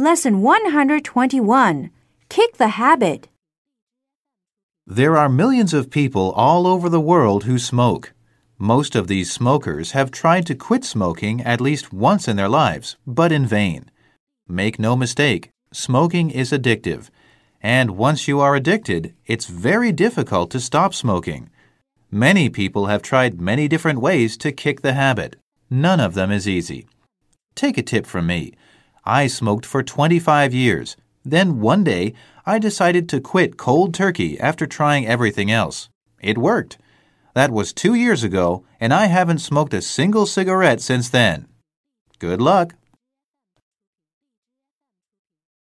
Lesson 121 Kick the Habit. There are millions of people all over the world who smoke. Most of these smokers have tried to quit smoking at least once in their lives, but in vain. Make no mistake, smoking is addictive. And once you are addicted, it's very difficult to stop smoking. Many people have tried many different ways to kick the habit. None of them is easy. Take a tip from me. I smoked for 25 years. Then one day, I decided to quit cold turkey after trying everything else. It worked. That was two years ago, and I haven't smoked a single cigarette since then. Good luck.